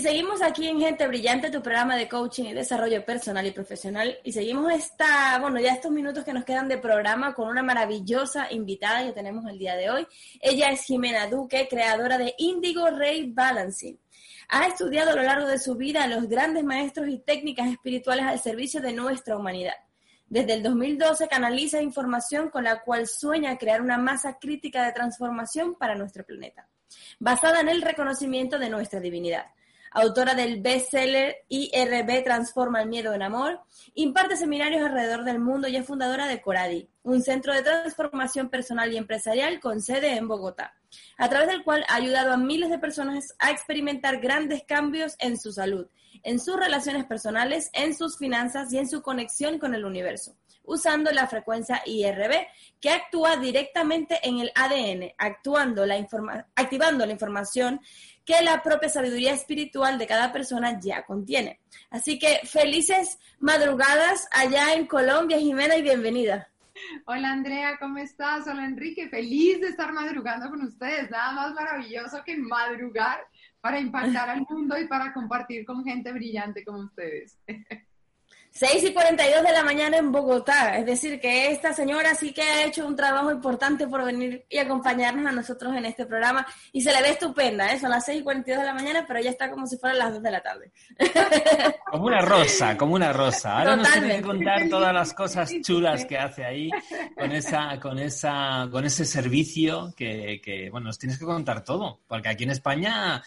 Y seguimos aquí en Gente Brillante, tu programa de coaching y desarrollo personal y profesional. Y seguimos esta, bueno, ya estos minutos que nos quedan de programa con una maravillosa invitada que tenemos el día de hoy. Ella es Jimena Duque, creadora de Indigo Ray Balancing. Ha estudiado a lo largo de su vida a los grandes maestros y técnicas espirituales al servicio de nuestra humanidad. Desde el 2012 canaliza información con la cual sueña crear una masa crítica de transformación para nuestro planeta, basada en el reconocimiento de nuestra divinidad autora del bestseller IRB Transforma el Miedo en Amor, imparte seminarios alrededor del mundo y es fundadora de Coradi, un centro de transformación personal y empresarial con sede en Bogotá, a través del cual ha ayudado a miles de personas a experimentar grandes cambios en su salud, en sus relaciones personales, en sus finanzas y en su conexión con el universo usando la frecuencia IRB, que actúa directamente en el ADN, actuando la activando la información que la propia sabiduría espiritual de cada persona ya contiene. Así que felices madrugadas allá en Colombia, Jimena, y bienvenida. Hola Andrea, ¿cómo estás? Hola Enrique, feliz de estar madrugando con ustedes. Nada más maravilloso que madrugar para impactar al mundo y para compartir con gente brillante como ustedes. 6 y 42 de la mañana en Bogotá. Es decir, que esta señora sí que ha hecho un trabajo importante por venir y acompañarnos a nosotros en este programa. Y se le ve estupenda, ¿eh? Son las 6 y 42 de la mañana, pero ella está como si fueran las 2 de la tarde. Como una rosa, como una rosa. Ahora nos tiene que contar todas las cosas chulas que hace ahí con esa, con esa, con ese servicio que, que bueno, nos tienes que contar todo. Porque aquí en España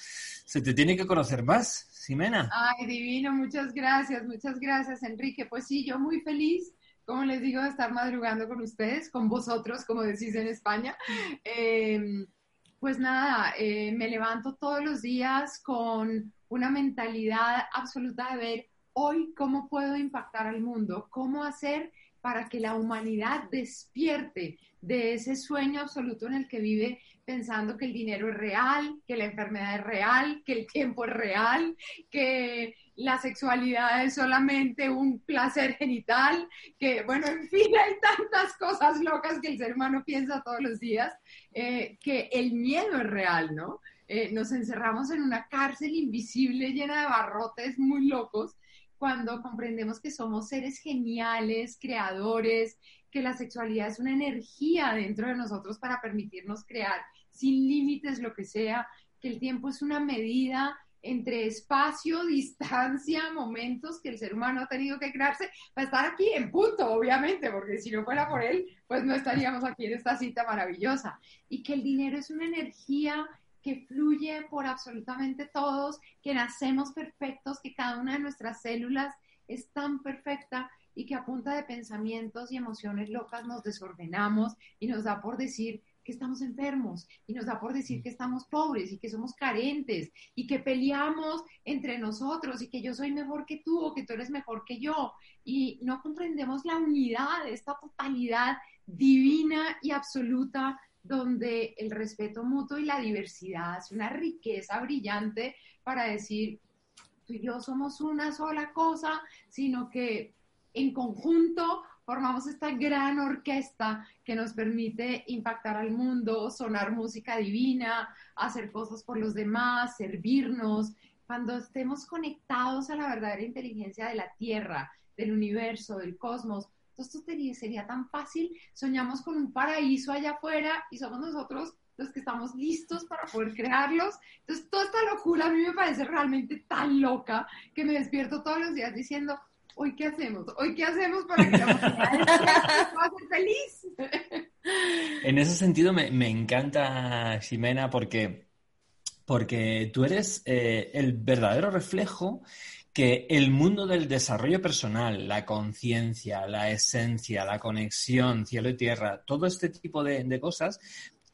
se te tiene que conocer más. Ximena. Ay, divino, muchas gracias, muchas gracias, Enrique. Pues sí, yo muy feliz, como les digo, de estar madrugando con ustedes, con vosotros, como decís en España. Em, pues nada, eh, me levanto todos los días con una mentalidad absoluta de ver hoy cómo puedo impactar al mundo, cómo hacer para que la humanidad despierte de ese sueño absoluto en el que vive pensando que el dinero es real, que la enfermedad es real, que el tiempo es real, que la sexualidad es solamente un placer genital, que bueno, en fin, hay tantas cosas locas que el ser humano piensa todos los días, eh, que el miedo es real, ¿no? Eh, nos encerramos en una cárcel invisible llena de barrotes muy locos cuando comprendemos que somos seres geniales, creadores, que la sexualidad es una energía dentro de nosotros para permitirnos crear sin límites lo que sea, que el tiempo es una medida entre espacio, distancia, momentos que el ser humano ha tenido que crearse para estar aquí en punto, obviamente, porque si no fuera por él, pues no estaríamos aquí en esta cita maravillosa. Y que el dinero es una energía que fluye por absolutamente todos, que nacemos perfectos, que cada una de nuestras células es tan perfecta y que a punta de pensamientos y emociones locas nos desordenamos y nos da por decir que estamos enfermos y nos da por decir que estamos pobres y que somos carentes y que peleamos entre nosotros y que yo soy mejor que tú o que tú eres mejor que yo. Y no comprendemos la unidad, esta totalidad divina y absoluta donde el respeto mutuo y la diversidad es una riqueza brillante para decir tú y yo somos una sola cosa, sino que en conjunto formamos esta gran orquesta que nos permite impactar al mundo, sonar música divina, hacer cosas por los demás, servirnos. Cuando estemos conectados a la verdadera inteligencia de la Tierra, del universo, del cosmos, esto sería tan fácil. Soñamos con un paraíso allá afuera y somos nosotros los que estamos listos para poder crearlos. Entonces, toda esta locura a mí me parece realmente tan loca que me despierto todos los días diciendo, hoy qué hacemos, hoy qué hacemos para que la ser feliz. En ese sentido me, me encanta, Ximena, porque porque tú eres eh, el verdadero reflejo que el mundo del desarrollo personal, la conciencia, la esencia, la conexión, cielo y tierra, todo este tipo de, cosas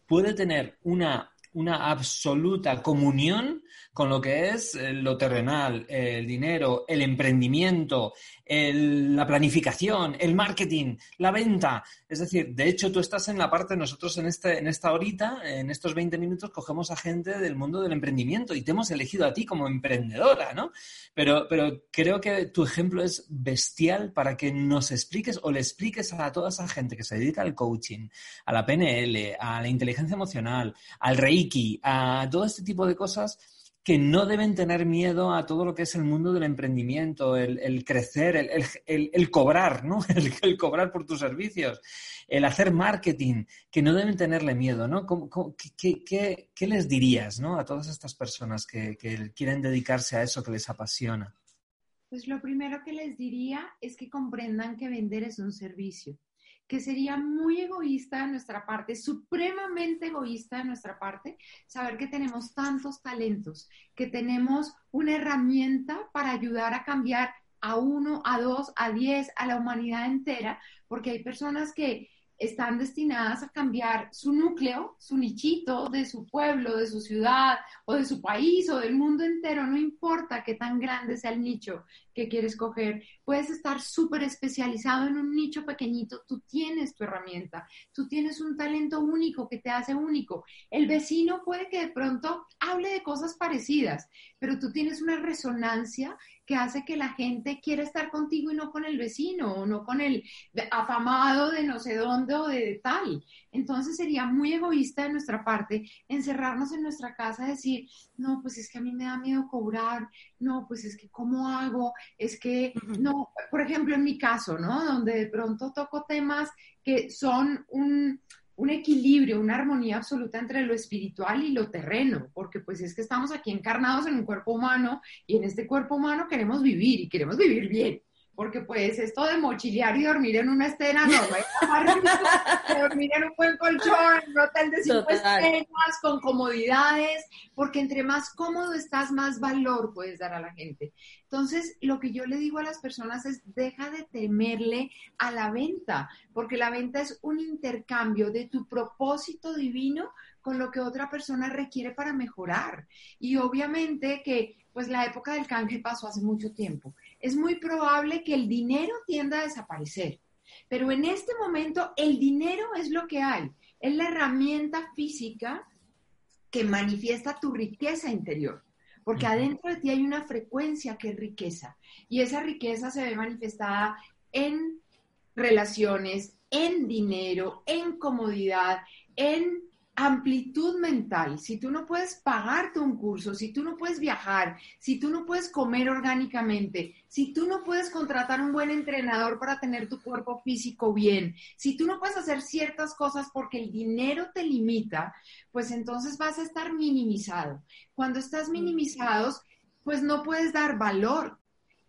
puede tener una, una absoluta comunión con lo que es eh, lo terrenal, el dinero, el emprendimiento, la planificación, el marketing, la venta. Es decir, de hecho, tú estás en la parte, nosotros en, este, en esta horita, en estos 20 minutos, cogemos a gente del mundo del emprendimiento y te hemos elegido a ti como emprendedora, ¿no? Pero, pero creo que tu ejemplo es bestial para que nos expliques o le expliques a toda esa gente que se dedica al coaching, a la PNL, a la inteligencia emocional, al Reiki, a todo este tipo de cosas que no deben tener miedo a todo lo que es el mundo del emprendimiento, el, crecer, el, cobrar, ¿no? El, cobrar por tus servicios, el hacer marketing, que no deben tenerle miedo, ¿no? qué, les dirías, ¿no? A todas estas personas que quieren dedicarse a eso que les apasiona. Pues lo primero que les diría es que comprendan que vender es un servicio que sería muy egoísta de nuestra parte, supremamente egoísta de nuestra parte, saber que tenemos tantos talentos, que tenemos una herramienta para ayudar a cambiar a uno, a dos, a diez, a la humanidad entera, porque hay personas que están destinadas a cambiar su núcleo, su nichito de su pueblo, de su ciudad o de su país o del mundo entero, no importa qué tan grande sea el nicho que quieres coger, puedes estar súper especializado en un nicho pequeñito, tú tienes tu herramienta, tú tienes un talento único que te hace único. El vecino puede que de pronto hable de cosas parecidas, pero tú tienes una resonancia que hace que la gente quiera estar contigo y no con el vecino o no con el afamado de no sé dónde o de tal. Entonces sería muy egoísta de nuestra parte encerrarnos en nuestra casa y decir, no, pues es que a mí me da miedo cobrar, no, pues es que cómo hago, es que, no, por ejemplo, en mi caso, ¿no? Donde de pronto toco temas que son un, un equilibrio, una armonía absoluta entre lo espiritual y lo terreno, porque pues es que estamos aquí encarnados en un cuerpo humano y en este cuerpo humano queremos vivir y queremos vivir bien porque pues esto de mochilear y dormir en una estera no, no dormir en un buen colchón, en un hotel de cinco estrellas, con comodidades, porque entre más cómodo estás, más valor puedes dar a la gente. Entonces, lo que yo le digo a las personas es, deja de temerle a la venta, porque la venta es un intercambio de tu propósito divino con lo que otra persona requiere para mejorar. Y obviamente que pues la época del canje pasó hace mucho tiempo. Es muy probable que el dinero tienda a desaparecer, pero en este momento el dinero es lo que hay, es la herramienta física que manifiesta tu riqueza interior, porque adentro de ti hay una frecuencia que es riqueza y esa riqueza se ve manifestada en relaciones, en dinero, en comodidad, en amplitud mental, si tú no puedes pagarte un curso, si tú no puedes viajar, si tú no puedes comer orgánicamente, si tú no puedes contratar un buen entrenador para tener tu cuerpo físico bien, si tú no puedes hacer ciertas cosas porque el dinero te limita, pues entonces vas a estar minimizado. Cuando estás minimizados, pues no puedes dar valor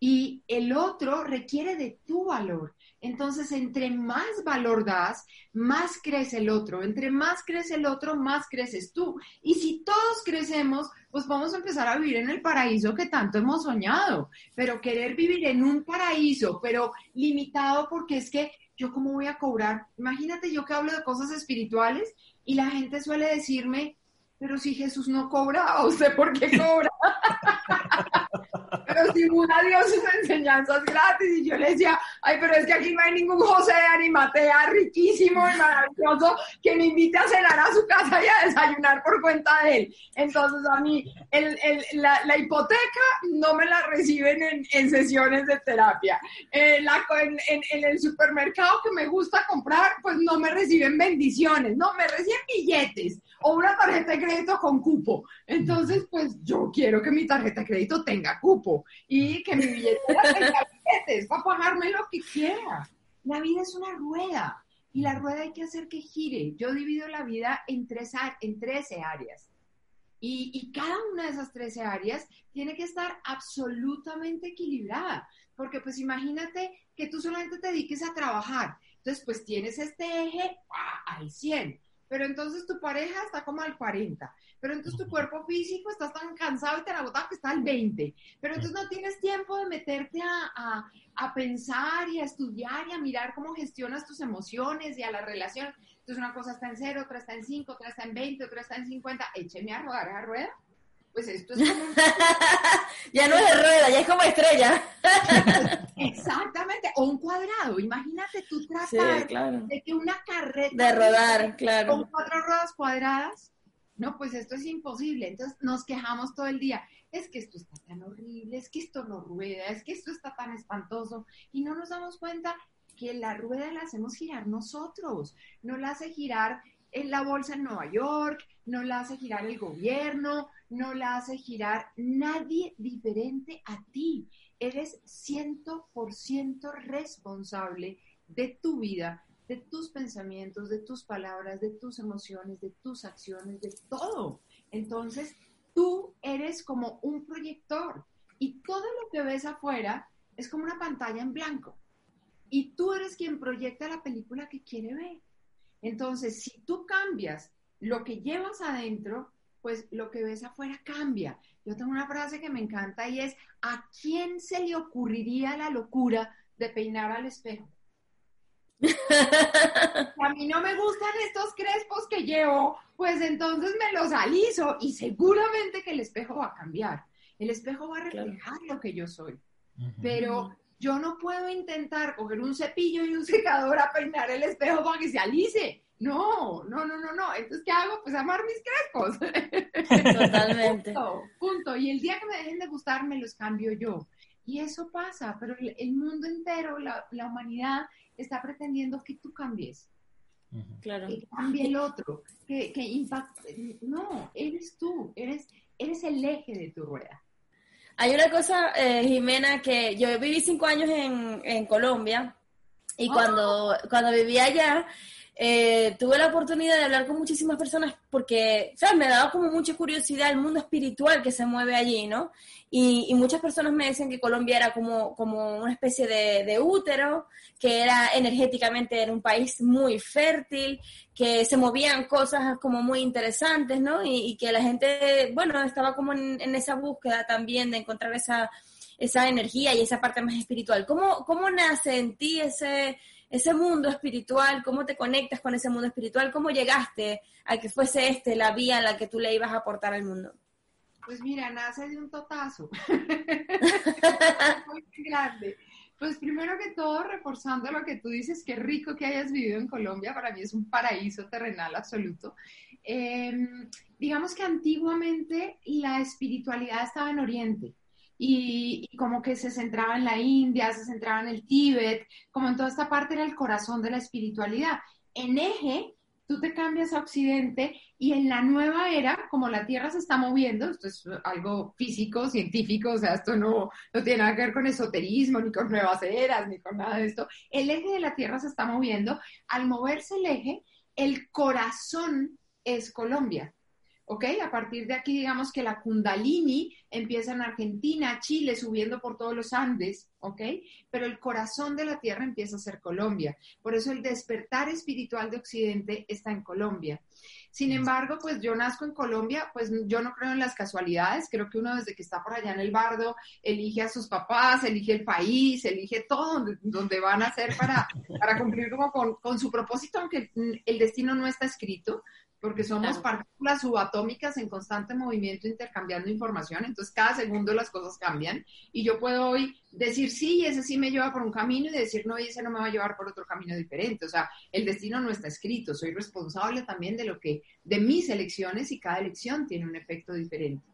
y el otro requiere de tu valor. Entonces, entre más valor das, más crece el otro. Entre más crece el otro, más creces tú. Y si todos crecemos, pues vamos a empezar a vivir en el paraíso que tanto hemos soñado. Pero querer vivir en un paraíso, pero limitado porque es que yo cómo voy a cobrar. Imagínate yo que hablo de cosas espirituales y la gente suele decirme, pero si Jesús no cobra, ¿usted por qué cobra? pero si una dio sus enseñanzas gratis y yo le decía, ay, pero es que aquí no hay ningún José de Animatea riquísimo y maravilloso que me invite a cenar a su casa y a desayunar por cuenta de él. Entonces a mí el, el, la, la, hipoteca no me la reciben en, en sesiones de terapia. Eh, la, en, en, el supermercado que me gusta comprar, pues no me reciben bendiciones, no, me reciben billetes o una tarjeta de crédito con cupo. Entonces, pues yo quiero que mi tarjeta de crédito tenga cupo y que mi billetera tenga billetes para pagarme lo que quiera. La vida es una rueda y la rueda hay que hacer que gire. Yo divido la vida en, tres, en 13 áreas. Y, y, cada una de esas 13 áreas tiene que estar absolutamente equilibrada, porque pues imagínate que tú solamente te dediques a trabajar, entonces pues tienes este eje al 100, pero entonces tu pareja está como al 40, pero entonces tu cuerpo físico está tan cansado y tan agotado que está al 20, pero entonces no tienes tiempo de meterte a, a, pensar y a estudiar y a mirar cómo gestionas tus emociones y a la relación. Entonces una cosa está en cero, otra está en 5, otra está en 20, otra está en 50, écheme a rodar a rueda. Pues esto es como... ya no es de rueda, ya es como estrella. Exactamente, o un cuadrado. Imagínate tú tratar de que una carreta... De rodar, claro. Con cuatro ruedas cuadradas. No, pues esto es imposible. Entonces nos quejamos todo el día. Es que esto está tan horrible, es que esto no rueda, es que esto está tan espantoso. Y no nos damos cuenta que la rueda la hacemos girar nosotros. No la hace girar en la bolsa en Nueva York, no la hace girar el gobierno, no la hace girar nadie diferente a ti. Eres 100% responsable de tu vida, de tus pensamientos, de tus palabras, de tus emociones, de tus acciones, de todo. Entonces, tú eres como un proyector y todo lo que ves afuera es como una pantalla en blanco. Y tú eres quien proyecta la película que quiere ver. Entonces, si tú cambias lo que llevas adentro, pues lo que ves afuera cambia. Yo tengo una frase que me encanta y es, ¿a quién se le ocurriría la locura de peinar al espejo? a mí no me gustan estos crespos que llevo, pues entonces me los aliso y seguramente que el espejo va a cambiar. El espejo va a reflejar lo que yo soy. Pero yo no puedo intentar coger un cepillo y un secador a peinar el espejo para que se alice. No, no, no, no, no. Entonces, ¿qué hago? Pues amar mis crespos. Totalmente. punto, Y el día que me dejen de gustar, me los cambio yo. Y eso pasa, pero el mundo entero, la, humanidad, está pretendiendo que tú cambies. Claro. Que cambie el otro, que, que impacte. No, eres tú, eres, eres el eje de tu rueda. Hay una cosa, eh, Jimena, que yo viví cinco años en, en Colombia y ah. cuando, cuando vivía allá, eh, tuve la oportunidad de hablar con muchísimas personas porque, ¿sabes? Me daba como mucha curiosidad el mundo espiritual que se mueve allí, ¿no? Y, muchas personas me decían que Colombia era como, como una especie de, útero, que era energéticamente era un país muy fértil, que se movían cosas como muy interesantes, ¿no? Y, que la gente, bueno, estaba como en, en, esa búsqueda también de encontrar esa, esa energía y esa parte más espiritual. ¿Cómo, cómo nace en ti ese ese mundo espiritual, cómo te conectas con ese mundo espiritual, cómo llegaste a que fuese este la vía en la que tú le ibas a aportar al mundo. Pues mira, nace de un totazo. Muy grande. Pues primero que todo, reforzando lo que tú dices, qué rico que hayas vivido en Colombia, para mí es un paraíso terrenal absoluto. Em, digamos que antiguamente la espiritualidad estaba en Oriente, y, como que se centraba en la India, se centraba en el Tíbet, como en toda esta parte era el corazón de la espiritualidad. En eje, tú te cambias a Occidente y en la nueva era, como la Tierra se está moviendo, esto es algo físico, científico, o sea, esto no, no tiene nada que ver con esoterismo, ni con nuevas eras, ni con nada de esto, el eje de la Tierra se está moviendo, al moverse el eje, el corazón es Colombia. ¿Ok? A partir de aquí, digamos que la Kundalini empieza en Argentina, Chile, subiendo por todos los Andes, ¿ok? Pero el corazón de la Tierra empieza a ser Colombia. Por eso el despertar espiritual de Occidente está en Colombia. Sin embargo, pues yo nazco en Colombia, pues yo no creo en las casualidades, creo que uno desde que está por allá en el bardo elige a sus papás, elige el país, elige todo donde, van a ser para, para cumplir como con, con su propósito, aunque el destino no está escrito, porque somos partículas subatómicas en constante movimiento intercambiando información, entonces cada segundo las cosas cambian y yo puedo hoy decir sí, ese sí me lleva por un camino y decir no, y ese no me va a llevar por otro camino diferente, o sea, el destino no está escrito, soy responsable también de lo que, de mis elecciones y cada elección tiene un efecto diferente.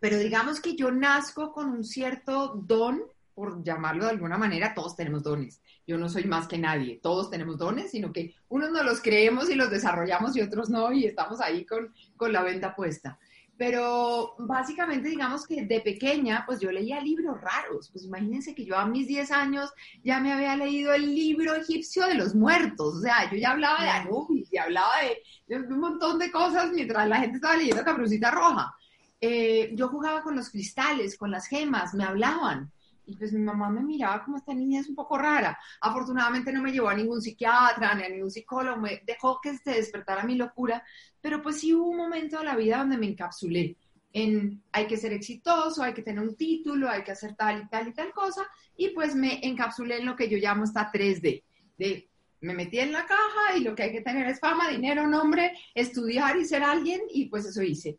Pero digamos que yo nazco con un cierto don por llamarlo de alguna manera, todos tenemos dones. Yo no soy más que nadie, todos tenemos dones, sino que unos nos los creemos y los desarrollamos y otros no, y estamos ahí con, con la venta puesta. Pero básicamente, digamos que de pequeña, pues yo leía libros raros. Pues imagínense que yo a mis 10 años ya me había leído el libro egipcio de los muertos. O sea, yo ya hablaba de Anubis y hablaba de, un montón de cosas mientras la gente estaba leyendo Caperucita Roja. Eh, yo jugaba con los cristales, con las gemas, me hablaban. Y pues mi mamá me miraba como esta niña es un poco rara. Afortunadamente no me llevó a ningún psiquiatra ni a ningún psicólogo, me dejó que se despertara mi locura, pero pues sí hubo un momento de la vida donde me encapsulé en hay que ser exitoso, hay que tener un título, hay que hacer tal y tal y tal cosa, y pues me encapsulé en lo que yo llamo esta 3D, de me metí en la caja y lo que hay que tener es fama, dinero, nombre, estudiar y ser alguien, y pues eso hice.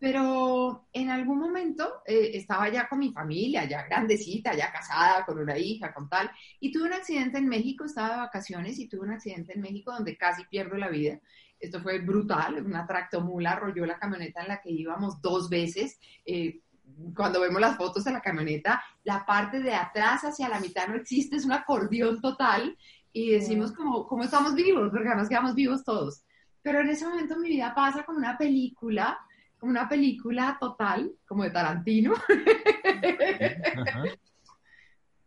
Pero en algún momento eh, estaba ya con mi familia, ya grandecita, ya casada, con una hija, con tal, y tuve un accidente en México, estaba de vacaciones y tuve un accidente en México donde casi pierdo la vida. Esto fue brutal, una tractomula arrolló la camioneta en la que íbamos dos veces. Eh, cuando vemos las fotos de la camioneta, la parte de atrás hacia la mitad no existe, es un acordeón total y decimos como, ¿cómo estamos vivos? Porque además quedamos vivos todos. Pero en ese momento mi vida pasa como una película como una película total, como de Tarantino.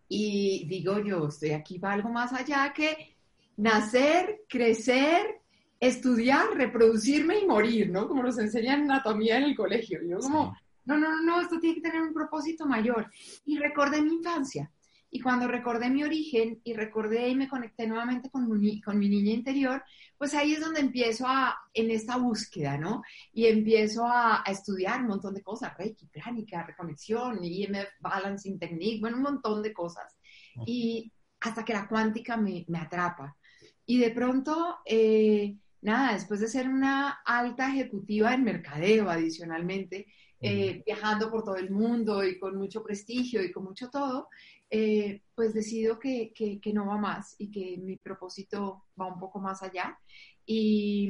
y digo yo, estoy aquí para algo más allá que nacer, crecer, estudiar, reproducirme y morir, ¿no? Como nos enseñan anatomía en el colegio. yo como, no, no, no, esto tiene que tener un propósito mayor. Y recordé mi infancia. Y cuando recordé mi origen y recordé y me conecté nuevamente con mi, con mi niña interior, pues ahí es donde empiezo a, en esta búsqueda, ¿no? Y empiezo a, estudiar un montón de cosas, Reiki, plánica, reconexión, IMF, Balancing Technique, bueno, un montón de cosas. Y hasta que la cuántica me, me atrapa. Y de pronto, eh, nada, después de ser una alta ejecutiva en mercadeo adicionalmente, eh, viajando por todo el mundo y con mucho prestigio y con mucho todo, eh, pues decido que, que, no va más y que mi propósito va un poco más allá y,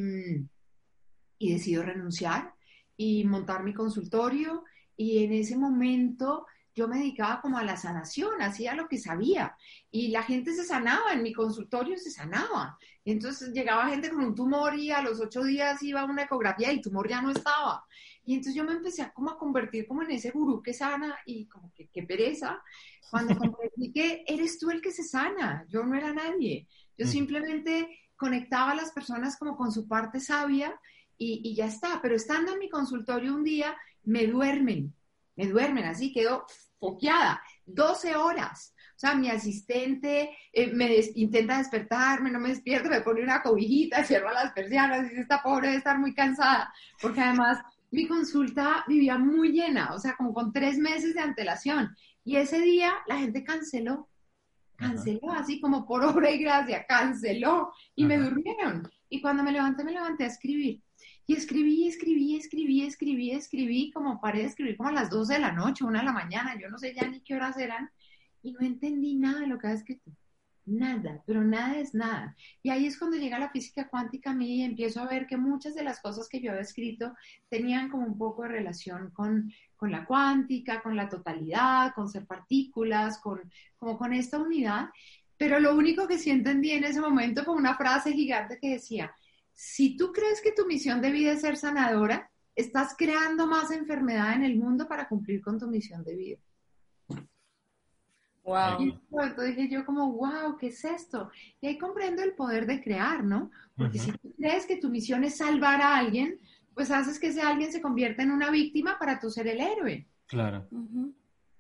y decido renunciar y montar mi consultorio y en ese momento yo me dedicaba como a la sanación, hacía lo que sabía y la gente se sanaba, en mi consultorio se sanaba. Entonces llegaba gente con un tumor y a los ocho días iba a una ecografía y el tumor ya no estaba. Y entonces yo me empecé a como a convertir como en ese gurú que sana y como que qué pereza cuando comprendí que eres tú el que se sana, yo no era nadie. Yo mm. simplemente conectaba a las personas como con su parte sabia y, ya está. Pero estando en mi consultorio un día, me duermen, me duermen, así quedo foqueada, 12 horas. O sea, mi asistente eh, me intenta despertarme, no me despierto, me pone una cobijita, cierra las persianas y dice, esta pobre debe estar muy cansada, porque además mi consulta vivía muy llena, o sea, como con tres meses de antelación. Y ese día la gente canceló, canceló así como por obra y gracia, canceló y me durmieron. Y cuando me levanté, me levanté a escribir. Y escribí, escribí, escribí, escribí, escribí, como paré de escribir como a las 12 de la noche, una de la mañana, yo no sé ya ni qué horas eran, y no entendí nada de lo que había escrito. Nada, pero nada es nada. Y ahí es cuando llega la física cuántica a mí y empiezo a ver que muchas de las cosas que yo había escrito tenían como un poco de relación con, con la cuántica, con la totalidad, con ser partículas, con, como con esta unidad. Pero lo único que sí entendí en ese momento fue una frase gigante que decía, si tú crees que tu misión de vida es ser sanadora, estás creando más enfermedad en el mundo para cumplir con tu misión de vida. Wow. Y entonces dije yo como, wow, ¿qué es esto? Y ahí comprendo el poder de crear, ¿no? Porque si tú crees que tu misión es salvar a alguien, pues haces que ese alguien se convierta en una víctima para tú ser el héroe. Claro.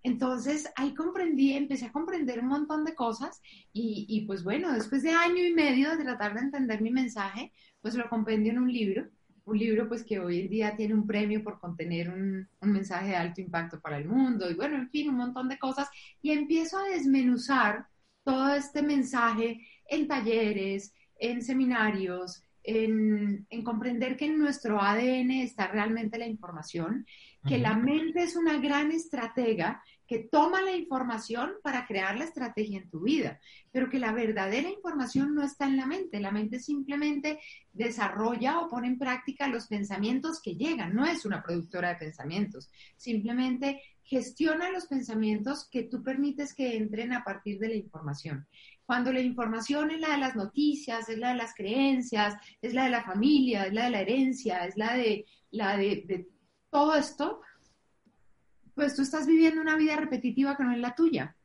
Entonces ahí comprendí, empecé a comprender un montón de cosas y, y, pues bueno, después de año y medio de tratar de entender mi mensaje, pues lo compendio en un libro un libro pues que hoy en día tiene un premio por contener un, mensaje de alto impacto para el mundo y bueno, en fin, un montón de cosas. Y empiezo a desmenuzar todo este mensaje en talleres, en seminarios, en, en, comprender que en nuestro ADN está realmente la información, que la mente es una gran estratega que toma la información para crear la estrategia en tu vida, pero que la verdadera información no está en la mente. La mente simplemente desarrolla o pone en práctica los pensamientos que llegan, no es una productora de pensamientos, simplemente gestiona los pensamientos que tú permites que entren a partir de la información. Cuando la información es la de las noticias, es la de las creencias, es la de la familia, es la de la herencia, es la de, la de, de todo esto, pues tú estás viviendo una vida repetitiva que no es la tuya.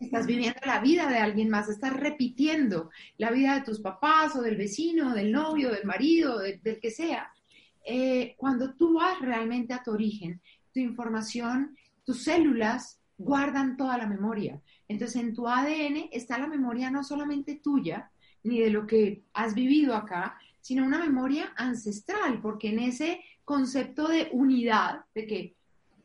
Estás viviendo la vida de alguien más, estás repitiendo la vida de tus papás o del vecino, del novio, del marido, del que sea. Eh, cuando tú vas realmente a tu origen, tu información, tus células guardan toda la memoria. Entonces, en tu ADN está la memoria no solamente tuya, ni de lo que has vivido acá, sino una memoria ancestral, porque en ese concepto de unidad, de que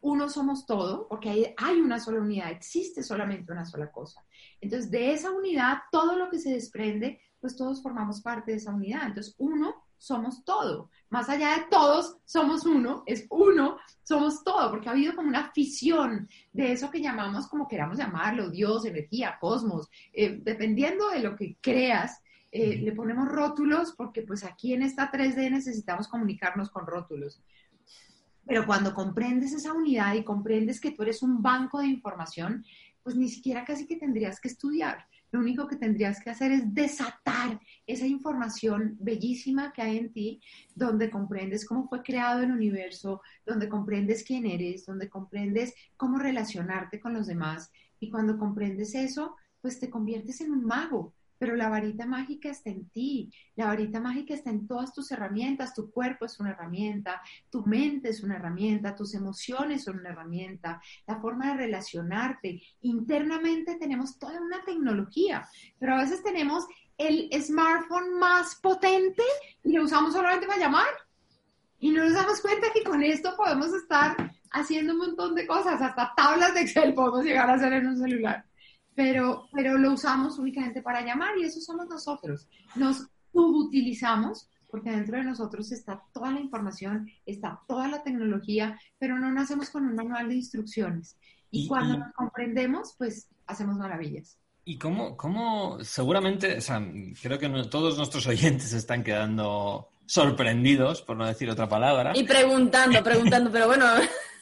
uno somos todo, porque hay, hay, una sola unidad, existe solamente una sola cosa. Entonces, de esa unidad, todo lo que se desprende, pues todos formamos parte de esa unidad. Entonces, uno somos todo. Más allá de todos, somos uno, es uno, somos todo, porque ha habido como una fisión de eso que llamamos, como queramos llamarlo, Dios, energía, cosmos, eh, dependiendo de lo que creas. Eh, le ponemos rótulos porque pues aquí en esta 3D necesitamos comunicarnos con rótulos. Pero cuando comprendes esa unidad y comprendes que tú eres un banco de información, pues ni siquiera casi que tendrías que estudiar. Lo único que tendrías que hacer es desatar esa información bellísima que hay en ti, donde comprendes cómo fue creado el universo, donde comprendes quién eres, donde comprendes cómo relacionarte con los demás. Y cuando comprendes eso, pues te conviertes en un mago, pero la varita mágica está en ti, la varita mágica está en todas tus herramientas, tu cuerpo es una herramienta, tu mente es una herramienta, tus emociones son una herramienta, la forma de relacionarte. Internamente tenemos toda una tecnología, pero a veces tenemos el smartphone más potente y lo usamos solamente para llamar. Y no nos damos cuenta que con esto podemos estar haciendo un montón de cosas, hasta tablas de Excel podemos llegar a hacer en un celular pero, pero lo usamos únicamente para llamar y eso somos nosotros. Nos utilizamos porque dentro de nosotros está toda la información, está toda la tecnología, pero no nacemos con un manual de instrucciones. Y, cuando nos comprendemos, pues hacemos maravillas. ¿Y cómo, cómo seguramente, o sea, creo que todos nuestros oyentes están quedando sorprendidos, por no decir otra palabra. Y preguntando, preguntando, pero bueno.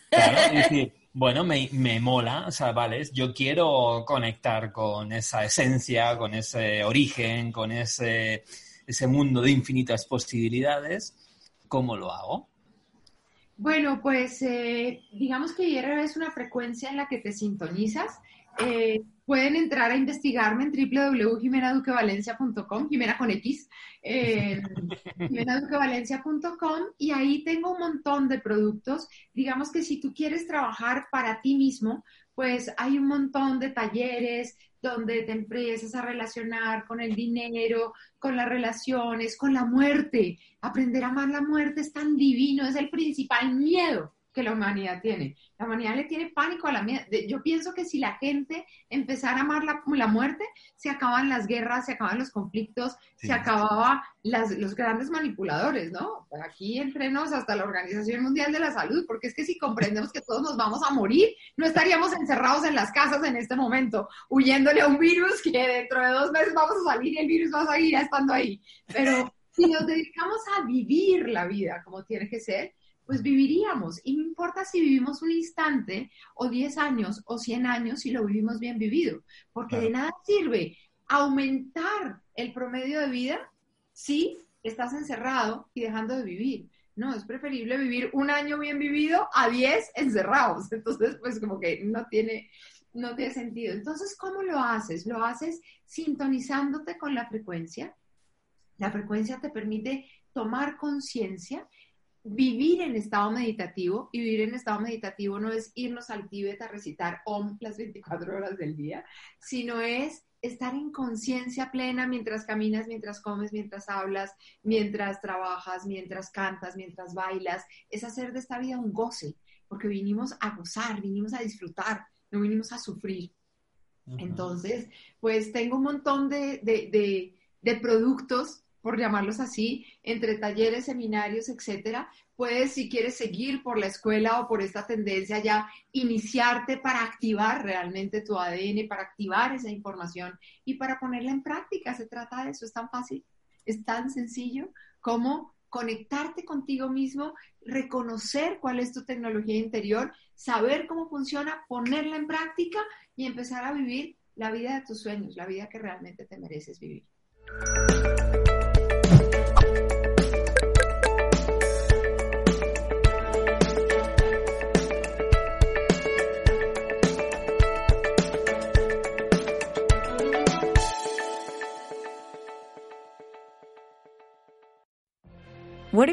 Claro, bueno, me, me, mola, o sea, vale, yo quiero conectar con esa esencia, con ese origen, con ese, ese mundo de infinitas posibilidades. ¿Cómo lo hago? Bueno, pues eh, digamos que IRB es una frecuencia en la que te sintonizas. Eh, pueden entrar a investigarme en www.jimenaduquevalencia.com, Jimena con X, eh, jimenaduquevalencia.com y ahí tengo un montón de productos. Digamos que si tú quieres trabajar para ti mismo, pues hay un montón de talleres donde te empiezas a relacionar con el dinero, con las relaciones, con la muerte. Aprender a amar la muerte es tan divino, es el principal miedo que la humanidad tiene. La humanidad le tiene pánico a la mierda. Yo pienso que si la gente empezara a amar la, la muerte, se acaban las guerras, se acaban los conflictos, se acababa las, los grandes manipuladores, ¿no? Aquí entre nos hasta la Organización Mundial de la Salud, porque es que si comprendemos que todos nos vamos a morir, no estaríamos encerrados en las casas en este momento, huyéndole a un virus que dentro de dos meses vamos a salir y el virus va a seguir estando ahí. Pero si nos dedicamos a vivir la vida como tiene que ser, pues viviríamos. Y no importa si vivimos un instante o 10 años o 100 años si lo vivimos bien vivido, porque de nada sirve aumentar el promedio de vida si estás encerrado y dejando de vivir. No, es preferible vivir un año bien vivido a 10 encerrados. Entonces, pues como que no tiene, no tiene sentido. Entonces, ¿cómo lo haces? Lo haces sintonizándote con la frecuencia. La frecuencia te permite tomar conciencia vivir en estado meditativo, y vivir en estado meditativo no es irnos al Tíbet a recitar OM las 24 horas del día, sino es estar en conciencia plena mientras caminas, mientras comes, mientras hablas, mientras trabajas, mientras cantas, mientras bailas, es hacer de esta vida un goce, porque vinimos a gozar, vinimos a disfrutar, no vinimos a sufrir. Entonces, pues tengo un montón de, de, de productos por llamarlos así, entre talleres, seminarios, etcétera, puedes, si quieres seguir por la escuela o por esta tendencia ya, iniciarte para activar realmente tu ADN, para activar esa información y para ponerla en práctica. Se trata de eso, es tan fácil, es tan sencillo como conectarte contigo mismo, reconocer cuál es tu tecnología interior, saber cómo funciona, ponerla en práctica y empezar a vivir la vida de tus sueños, la vida que realmente te mereces vivir.